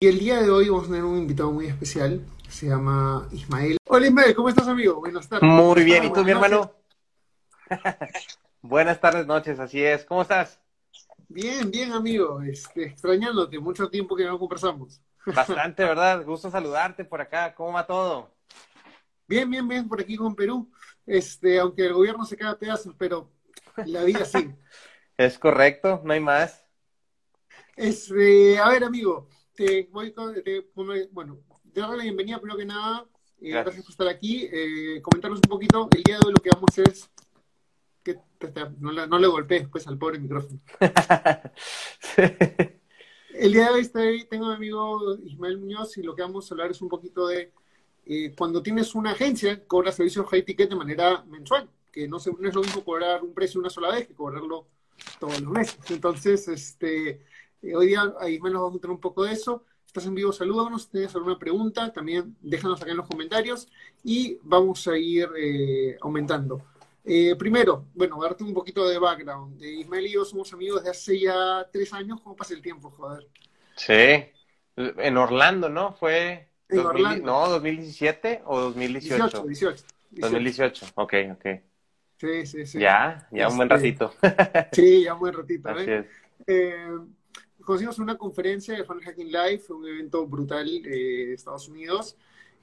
Y el día de hoy vamos a tener un invitado muy especial, se llama Ismael. Hola Ismael, ¿cómo estás amigo? Buenas tardes. Muy bien, ¿y tú mi hermano? Buenas tardes, noches, así es. ¿Cómo estás? Bien, bien amigo, este, extrañándote, mucho tiempo que no conversamos. Bastante, ¿verdad? Gusto saludarte por acá, ¿cómo va todo? Bien, bien, bien, por aquí con Perú. Este, aunque el gobierno se queda a pedazos, pero la vida sí. es correcto, no hay más. Este, a ver, amigo, te voy te, bueno, darle la bienvenida primero que nada. Eh, gracias. por estar aquí. Eh, comentarnos un poquito. El día de hoy lo que vamos a hacer es que no, le, no le golpees pues al pobre micrófono. El día de hoy estoy, tengo a mi amigo Ismael Muñoz y lo que vamos a hablar es un poquito de eh, cuando tienes una agencia, cobras servicios high ticket de manera mensual, que no, se, no es lo mismo cobrar un precio una sola vez que cobrarlo todos los meses. Entonces, este, eh, hoy día ahí menos vamos a tener un poco de eso. Estás en vivo, salúdanos. Si tienes alguna pregunta, también déjanos acá en los comentarios y vamos a ir eh, aumentando. Eh, primero, bueno, darte un poquito de background. Ismael y yo somos amigos desde hace ya tres años. ¿Cómo pasa el tiempo, joder? Sí, en Orlando, ¿no? Fue. En Orlando. No, 2017 o 2018. 18, 18, 2018, ok, ok. Sí, sí, sí. Ya, ya un buen este, ratito. sí, ya un buen ratito. ¿eh? Eh, conocimos una conferencia de Fan Hacking Live, fue un evento brutal de Estados Unidos.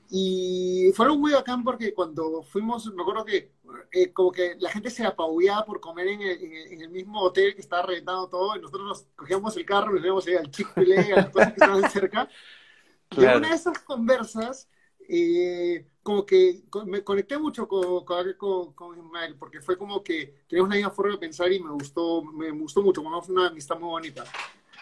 Y fueron muy bacán porque cuando fuimos, me acuerdo que eh, como que la gente se apabullaba por comer en el, mismo hotel que estaba reventando todo, y nosotros nos cogíamos el carro y nos íbamos al Chick-fil-A, a las cosas que estaban cerca. Y en una de esas conversas, eh, como que me conecté mucho con, con, con, Ismael, porque fue como que teníamos una misma forma de pensar y me gustó, me gustó mucho, como una amistad muy bonita.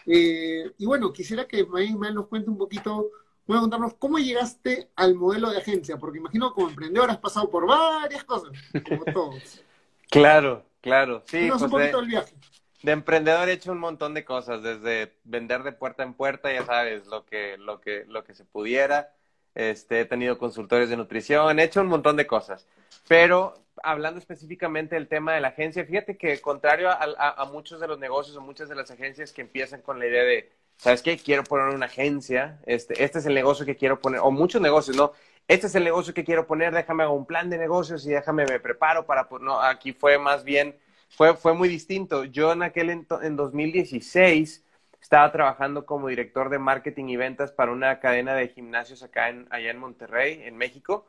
Eh, y bueno, quisiera que Ismael nos cuente un poquito, voy a contarnos cómo llegaste al modelo de agencia, porque imagino como emprendedor has pasado por varias cosas, como todos. claro, claro, sí. un pues poquito del viaje. De emprendedor he hecho un montón de cosas, desde vender de puerta en puerta, ya sabes, lo que, lo que, lo que se pudiera. Este, he tenido consultores de nutrición, he hecho un montón de cosas. Pero hablando específicamente del tema de la agencia, fíjate que contrario a, muchos de los negocios o muchas de las agencias que empiezan con la idea de, ¿sabes qué? Quiero poner una agencia, este, este es el negocio que quiero poner, o muchos negocios, ¿no? Este es el negocio que quiero poner, déjame hago un plan de negocios y déjame me preparo para, pues, no, aquí fue más bien, fue, fue muy distinto. Yo en aquel, en 2016, estaba trabajando como director de marketing y ventas para una cadena de gimnasios acá en, allá en Monterrey, en México.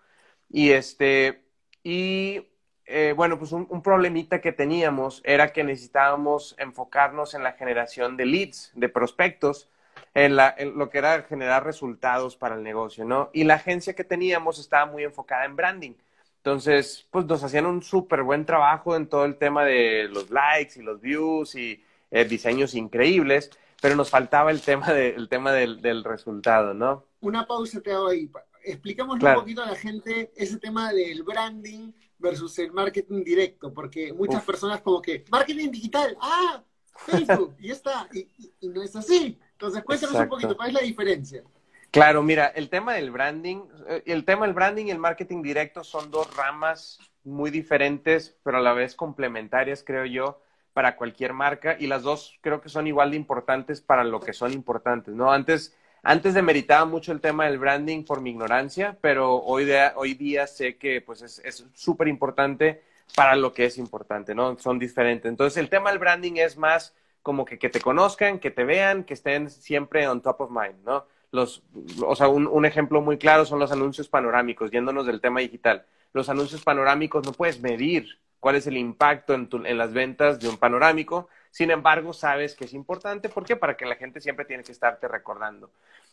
Y este, y eh, bueno, pues un, problemita que teníamos era que necesitábamos enfocarnos en la generación de leads, de prospectos, en, lo que era generar resultados para el negocio, ¿no? Y la agencia que teníamos estaba muy enfocada en branding. Entonces, pues nos hacían un súper buen trabajo en todo el tema de los likes y los views y eh, diseños increíbles, pero nos faltaba el tema, tema del, resultado, ¿no? Una pausa te hago ahí. Explicamos un poquito a la gente ese tema del branding versus el marketing directo, porque muchas personas como que, marketing digital, ah, Facebook, y está, y, no es así. Entonces, cuéntanos un poquito, ¿cuál es la diferencia? Claro, mira, el tema del branding, eh, el tema del branding y el marketing directo son dos ramas muy diferentes, pero a la vez complementarias, creo yo, para cualquier marca, y las dos creo que son igual de importantes para lo que son importantes, ¿no? Antes antes demeritaba mucho el tema del branding por mi ignorancia, pero hoy, hoy día sé que pues es súper importante para lo que es importante, ¿no? Son diferentes. Entonces, el tema del branding es más como que, que te conozcan, que te vean, que estén siempre on top of mind, ¿no? Los, o sea, un, un ejemplo muy claro son los anuncios panorámicos, yéndonos del tema digital. Los anuncios panorámicos no puedes medir cuál es el impacto en, en las ventas de un panorámico, sin embargo, sabes que es importante. ¿Por qué? Para que la gente siempre tiene que estarte recordando.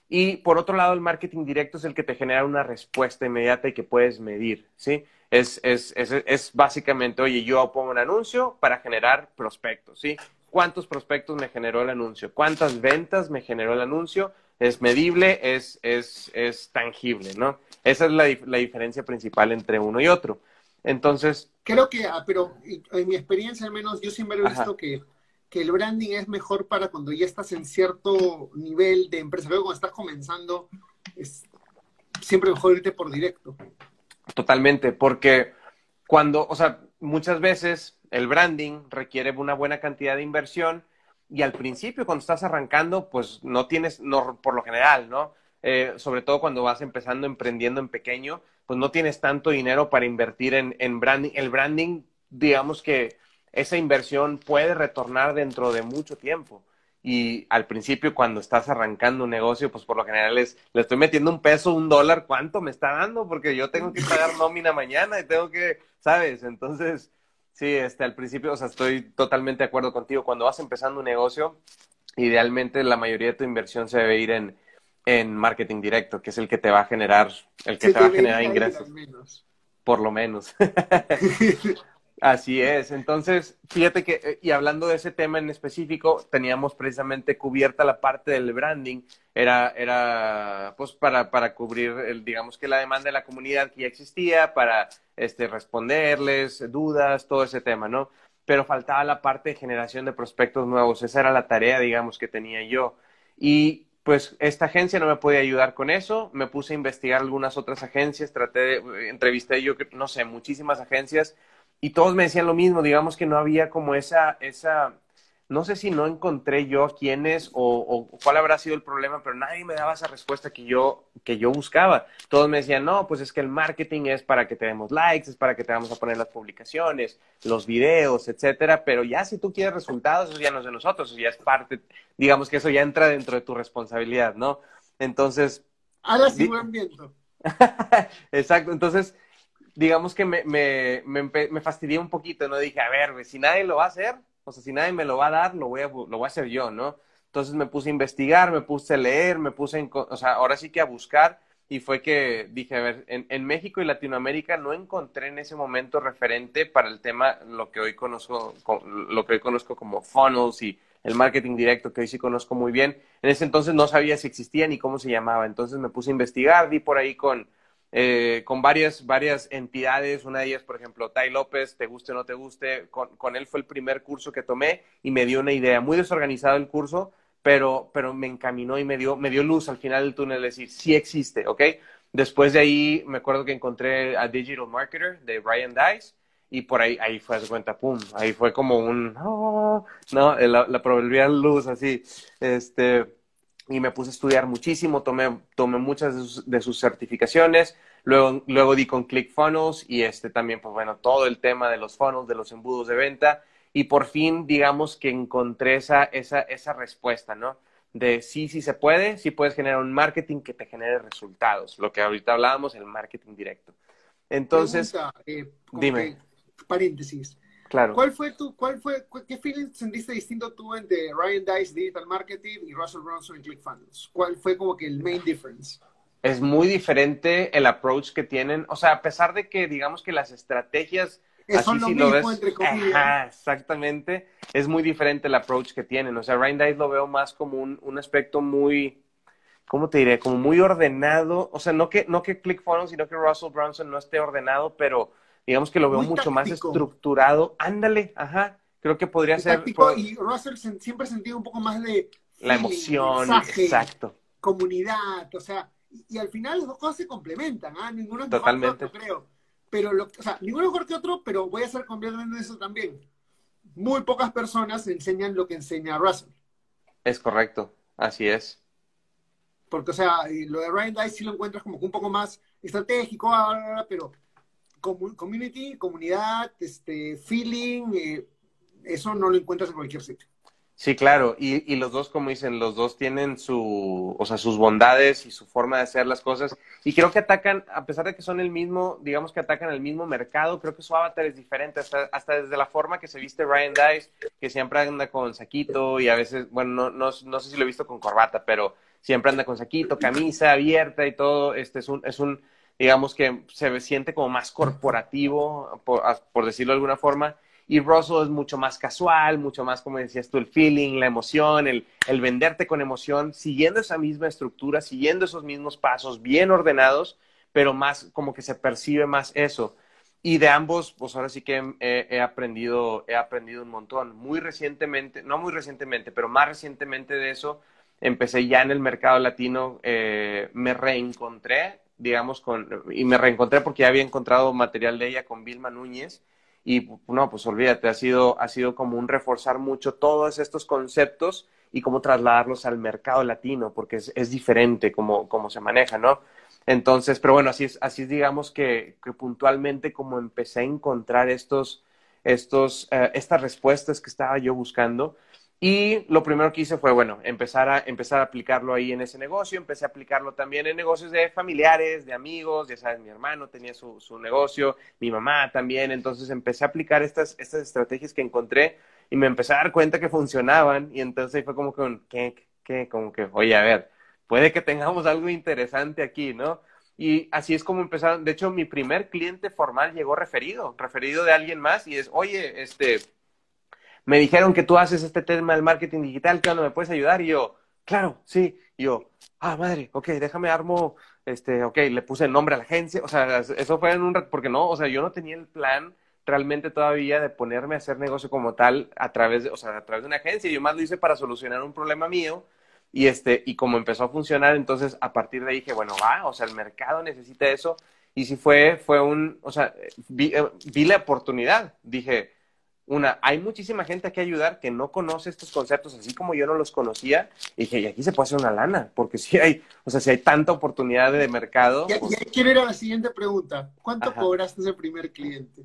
Y por otro lado, el marketing directo es el que te genera una respuesta inmediata y que puedes medir, ¿sí? Es, es, es, es básicamente, oye, yo pongo un anuncio para generar prospectos, ¿sí? ¿Cuántos prospectos me generó el anuncio? ¿Cuántas ventas me generó el anuncio? es medible, es, es, es tangible, ¿no? Esa es la, la, diferencia principal entre uno y otro. Entonces... Creo que, ah, pero en mi experiencia al menos, yo siempre he visto que, que, el branding es mejor para cuando ya estás en cierto nivel de empresa. Luego cuando estás comenzando, es siempre mejor irte por directo. Totalmente, porque cuando, o sea, muchas veces el branding requiere una buena cantidad de inversión y al principio cuando estás arrancando, pues no tienes, no, por lo general, ¿no? Eh, sobre todo cuando vas empezando, emprendiendo en pequeño, pues no tienes tanto dinero para invertir en, en branding. El branding, digamos que esa inversión puede retornar dentro de mucho tiempo. Y al principio, cuando estás arrancando un negocio, pues por lo general es, le estoy metiendo un peso, un dólar, ¿cuánto me está dando? Porque yo tengo que pagar nómina mañana y tengo que, ¿sabes? Entonces, sí, este, al principio, o sea, estoy totalmente de acuerdo contigo. Cuando vas empezando un negocio, idealmente la mayoría de tu inversión se debe ir en, en marketing directo, que es el que te va a generar, el que te va a generar ingresos. Por lo menos. Así es. Entonces, fíjate que, eh, y hablando de ese tema en específico, teníamos precisamente cubierta la parte del branding. Era, era pues, para, para cubrir, el, digamos que la demanda de la comunidad que ya existía, para este, responderles dudas, todo ese tema, ¿no? Pero faltaba la parte de generación de prospectos nuevos. Esa era la tarea, digamos, que tenía yo. Y pues esta agencia no me podía ayudar con eso. Me puse a investigar algunas otras agencias, traté de, entrevisté yo, no sé, muchísimas agencias y todos me decían lo mismo, digamos que no había como esa, esa, no sé si no encontré yo quiénes o, o, cuál habrá sido el problema, pero nadie me daba esa respuesta que yo, que yo buscaba. Todos me decían, no, pues es que el marketing es para que te demos likes, es para que te vamos a poner las publicaciones, los videos, etcétera, pero ya si tú quieres resultados, eso ya no es de nosotros, eso ya es parte, digamos que eso ya entra dentro de tu responsabilidad, ¿no? Entonces... Ahora sí buen viento. Exacto, entonces digamos que me, me, me, fastidié un poquito, ¿no? Dije, a ver, si nadie lo va a hacer, o sea, si nadie me lo va a dar, lo voy a, lo voy a hacer yo, ¿no? Entonces me puse a investigar, me puse a leer, me puse, o sea, ahora sí que a buscar, y fue que dije, a ver, en, en, México y Latinoamérica no encontré en ese momento referente para el tema, lo que hoy conozco, lo que hoy conozco como funnels y el marketing directo, que hoy sí conozco muy bien. En ese entonces no sabía si existía ni cómo se llamaba, entonces me puse a investigar, di por ahí con eh, con varias, varias entidades. Una de ellas, por ejemplo, Tai López, te guste o no te guste, con, él fue el primer curso que tomé y me dio una idea. Muy desorganizado el curso, pero, pero me encaminó y me dio, me dio luz al final del túnel, decir, sí existe, ¿ok? Después de ahí, me acuerdo que encontré a Digital Marketer de Brian Dice y por ahí, ahí fue, de cuenta, pum, ahí fue como un, oh", no, la, la proverbial luz así, este, y me puse a estudiar muchísimo, tomé, tomé muchas de sus, certificaciones, luego, luego di con ClickFunnels y este también, pues bueno, todo el tema de los funnels, de los embudos de venta y por fin, digamos que encontré esa, esa, esa respuesta, ¿no? De sí, sí se puede, sí puedes generar un marketing que te genere resultados, lo que ahorita hablábamos, el marketing directo. Entonces, eh, dime. paréntesis, ¿Cuál fue tu, cuál fue, qué feeling sentiste distinto tú entre Ryan Dice Digital Marketing y Russell Brunson en ClickFunnels? ¿Cuál fue como que el main difference? Es muy diferente el approach que tienen. O sea, a pesar de que digamos que las estrategias son lo mismo, entre comillas. exactamente. Es muy diferente el approach que tienen. O sea, Ryan Dice lo veo más como un, un aspecto muy, ¿cómo te diré? Como muy ordenado. O sea, no que, no que ClickFunnels, sino que Russell Brunson no esté ordenado, pero digamos que lo veo mucho más estructurado. Ándale, ajá. Creo que podría ser. Y Russell siempre ha sentido un poco más de. La emoción, exacto. Comunidad, o sea, y, al final las dos cosas se complementan, ¿ah? Ninguno es Totalmente. mejor que otro, creo. Pero, lo, o sea, ninguno es mejor que otro, pero voy a ser completamente eso también. Muy pocas personas enseñan lo que enseña Russell. Es correcto, así es. Porque, o sea, lo de Ryan Dice sí lo encuentras como un poco más estratégico, pero community, comunidad, este, feeling, eh, eso no lo encuentras en cualquier sitio. Sí, claro, y, y, los dos, como dicen, los dos tienen su, o sea, sus bondades y su forma de hacer las cosas, y creo que atacan, a pesar de que son el mismo, digamos que atacan el mismo mercado, creo que su avatar es diferente, hasta, hasta desde la forma que se viste Ryan Dice, que siempre anda con saquito, y a veces, bueno, no, no, no sé si lo he visto con corbata, pero siempre anda con saquito, camisa abierta y todo, este es un, es un, digamos que se siente como más corporativo, por, decirlo de alguna forma. Y Russell es mucho más casual, mucho más, como decías tú, el feeling, la emoción, el, el venderte con emoción, siguiendo esa misma estructura, siguiendo esos mismos pasos bien ordenados, pero más como que se percibe más eso. Y de ambos, pues ahora sí que he, aprendido, he aprendido un montón. Muy recientemente, no muy recientemente, pero más recientemente de eso, empecé ya en el mercado latino, eh, me reencontré, digamos, con, y me reencontré porque ya había encontrado material de ella con Vilma Núñez. Y no, pues olvídate, ha sido, ha sido como un reforzar mucho todos estos conceptos y cómo trasladarlos al mercado latino, porque es, es diferente cómo, cómo se maneja, ¿no? Entonces, pero bueno, así es, así es digamos que, que puntualmente como empecé a encontrar estos, estos, eh, estas respuestas que estaba yo buscando. Y lo primero que hice fue, bueno, empezar a, empezar a aplicarlo ahí en ese negocio. Empecé a aplicarlo también en negocios de familiares, de amigos. Ya sabes, mi hermano tenía su, su negocio, mi mamá también. Entonces empecé a aplicar estas, estas estrategias que encontré y me empecé a dar cuenta que funcionaban. Y entonces fue como que, ¿qué? ¿Qué? Como que, oye, a ver, puede que tengamos algo interesante aquí, ¿no? Y así es como empezaron. De hecho, mi primer cliente formal llegó referido, referido de alguien más y es, oye, este, me dijeron que tú haces este tema del marketing digital, ¿qué me puedes ayudar? Y yo, claro, sí. Y yo, ah, madre, ok, déjame armo, este, ok, le puse el nombre a la agencia. O sea, eso fue en un, porque no, o sea, yo no tenía el plan realmente todavía de ponerme a hacer negocio como tal a través de, o sea, a través de una agencia. Yo más lo hice para solucionar un problema mío y, este, y como empezó a funcionar, entonces a partir de ahí dije, bueno, va, o sea, el mercado necesita eso. Y si fue, fue un, o sea, vi, eh, vi la oportunidad. Dije, una, hay muchísima gente que ayudar que no conoce estos conceptos, así como yo no los conocía. Y dije, y aquí se puede hacer una lana, porque si hay, o sea, si hay tanta oportunidad de mercado. Y, pues quiero ir a la siguiente pregunta. ¿Cuánto cobraste ese primer cliente?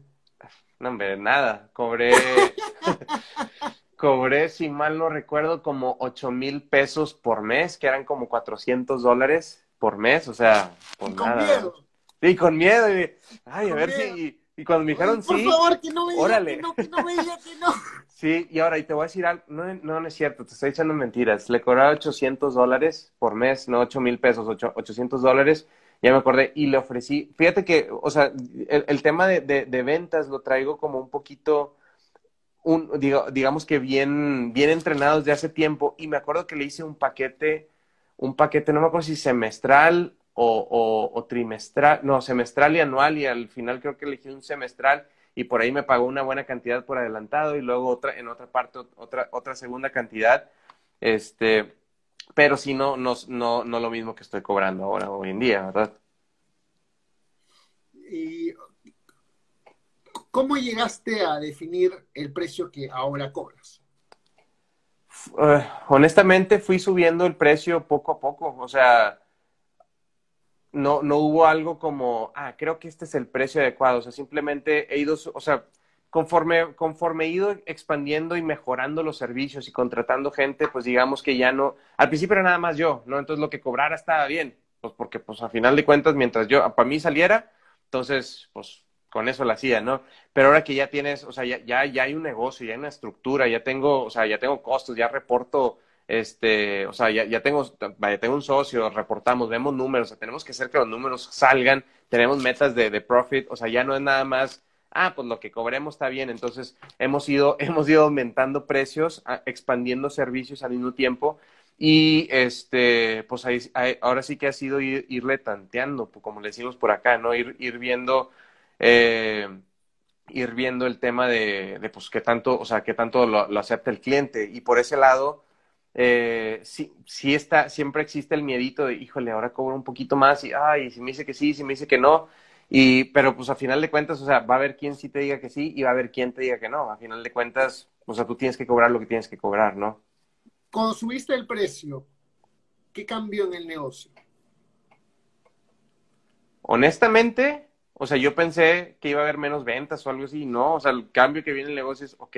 No, hombre, nada. Cobré. cobré, si mal no recuerdo, como 8 mil pesos por mes, que eran como 400 dólares por mes, o sea, por con miedo. Sí, con miedo. Y, ay, a ver si... Y cuando me dijeron sí, por favor, que no me que no, que no me diga que no. Sí, y ahora, y te voy a decir algo, no, no, no es cierto, te estoy echando mentiras. Le cobraba 800 dólares por mes, no 8 mil pesos, 8, 800 dólares, ya me acordé, y le ofrecí, fíjate que, o sea, el, el tema de, de, de, ventas lo traigo como un poquito, un, digamos que bien, bien entrenados de hace tiempo y me acuerdo que le hice un paquete, un paquete, no me acuerdo si semestral o, o, trimestral, no, semestral y anual y al final creo que elegí un semestral y por ahí me pagó una buena cantidad por adelantado y luego otra, en otra parte, otra, otra segunda cantidad, este, pero sí no, no, no, no lo mismo que estoy cobrando ahora, hoy en día, ¿verdad? Y ¿Cómo llegaste a definir el precio que ahora cobras? Eh, honestamente, fui subiendo el precio poco a poco. O sea, no, no hubo algo como, ah, creo que este es el precio adecuado. O sea, simplemente he ido, o sea, conforme, conforme he ido expandiendo y mejorando los servicios y contratando gente, pues digamos que ya no, al principio era nada más yo, ¿no? Entonces lo que cobrara estaba bien, pues porque pues a final de cuentas, mientras yo, para mí saliera, entonces, pues con eso la hacía, ¿no? Pero ahora que ya tienes, o sea, ya, ya, ya hay un negocio, ya hay una estructura, ya tengo, o sea, ya tengo costos, ya reporto, este, o sea, ya, ya tengo, vaya, tengo un socio, reportamos, vemos números, o sea, tenemos que hacer que los números salgan, tenemos metas de, de profit, o sea, ya no es nada más, ah, pues lo que cobremos está bien, entonces hemos ido, hemos ido aumentando precios, expandiendo servicios al mismo tiempo, y este, pues ahí, ahora sí que ha sido ir, irle tanteando, como le decimos por acá, ¿no? Ir, ir viendo eh, ir viendo el tema de, pues, qué tanto, o sea, qué tanto lo, acepta el cliente. Y por ese lado, eh, sí, sí está, siempre existe el miedito de, híjole, ahora cobro un poquito más y, ay, si me dice que sí, si me dice que no. Y, pero pues a final de cuentas, o sea, va a haber quien sí te diga que sí y va a haber quien te diga que no. A final de cuentas, o sea, tú tienes que cobrar lo que tienes que cobrar, ¿no? Cuando subiste el precio, ¿qué cambió en el negocio? Honestamente, o sea, yo pensé que iba a haber menos ventas o algo así. No, o sea, el cambio que viene en el negocio es, ok,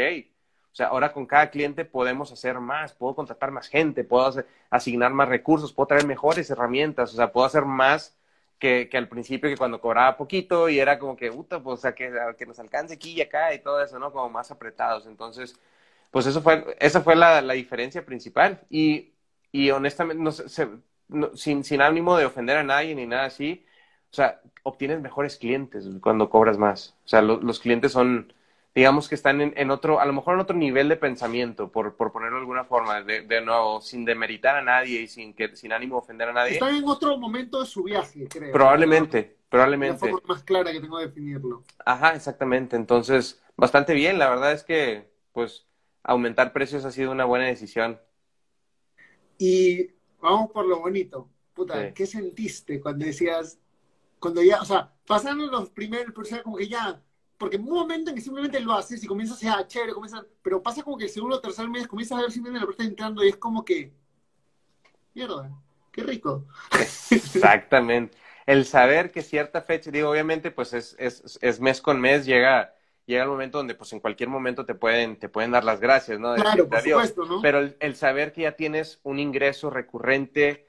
sea, ahora con cada cliente podemos hacer más, puedo contratar más gente, puedo asignar más recursos, puedo traer mejores herramientas, o sea, puedo hacer más que, que al principio que cuando cobraba poquito y era como que, puta, pues, o sea, que, que nos alcance aquí y acá y todo eso, ¿no? Como más apretados. Entonces, pues eso fue, esa fue la, la diferencia principal. Y, y honestamente, no, se, sin, sin ánimo de ofender a nadie ni nada así, o sea, obtienes mejores clientes cuando cobras más. O sea, los clientes son, digamos que están en, otro, a lo mejor en otro nivel de pensamiento, por, por ponerlo de alguna forma, de, de nuevo, sin demeritar a nadie y sin, que, sin ánimo de ofender a nadie. Están en otro momento de su viaje, creo. Probablemente, probablemente. La forma más clara que tengo de definirlo. Ajá, exactamente. Entonces, bastante bien. La verdad es que, pues, aumentar precios ha sido una buena decisión. Y vamos por lo bonito. Puta, ¿qué sentiste cuando decías, cuando ya, o sea, pasaron los primeros, como que ya porque en un momento en que simplemente lo haces y comienzas a ser ah, chévere, comienza, pero pasa como que el segundo o tercer mes comienzas a ver simplemente la persona entrando y es como que, mierda, qué rico. Exactamente. El saber que cierta fecha, digo, obviamente, pues es, es, es mes con mes, llega, llega el momento donde pues en cualquier momento te pueden, te pueden dar las gracias, ¿no? claro, por supuesto, ¿no? Pero el, el, saber que ya tienes un ingreso recurrente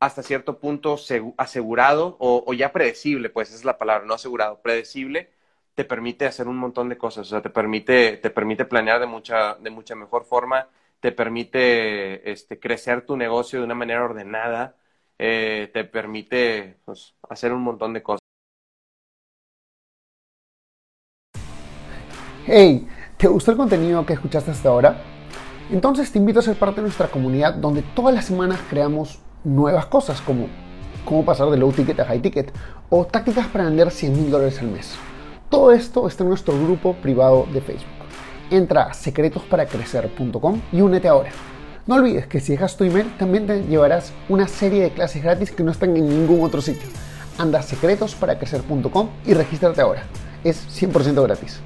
hasta cierto punto asegurado o, o, ya predecible, pues esa es la palabra, no asegurado, predecible, te permite hacer un montón de cosas, o sea, te permite, te permite planear de mucha, de mucha mejor forma, te permite este, crecer tu negocio de una manera ordenada, eh, te permite pues, hacer un montón de cosas. Hey, ¿te gustó el contenido que escuchaste hasta ahora? Entonces te invito a ser parte de nuestra comunidad donde todas las semanas creamos nuevas cosas como cómo pasar de low ticket a high ticket o tácticas para vender 100 mil dólares al mes. Todo esto está en nuestro grupo privado de Facebook. Entra a secretosparacrecer.com y únete ahora. No olvides que si dejas tu email también te llevarás una serie de clases gratis que no están en ningún otro sitio. Anda a secretosparacrecer.com y regístrate ahora. Es 100% gratis.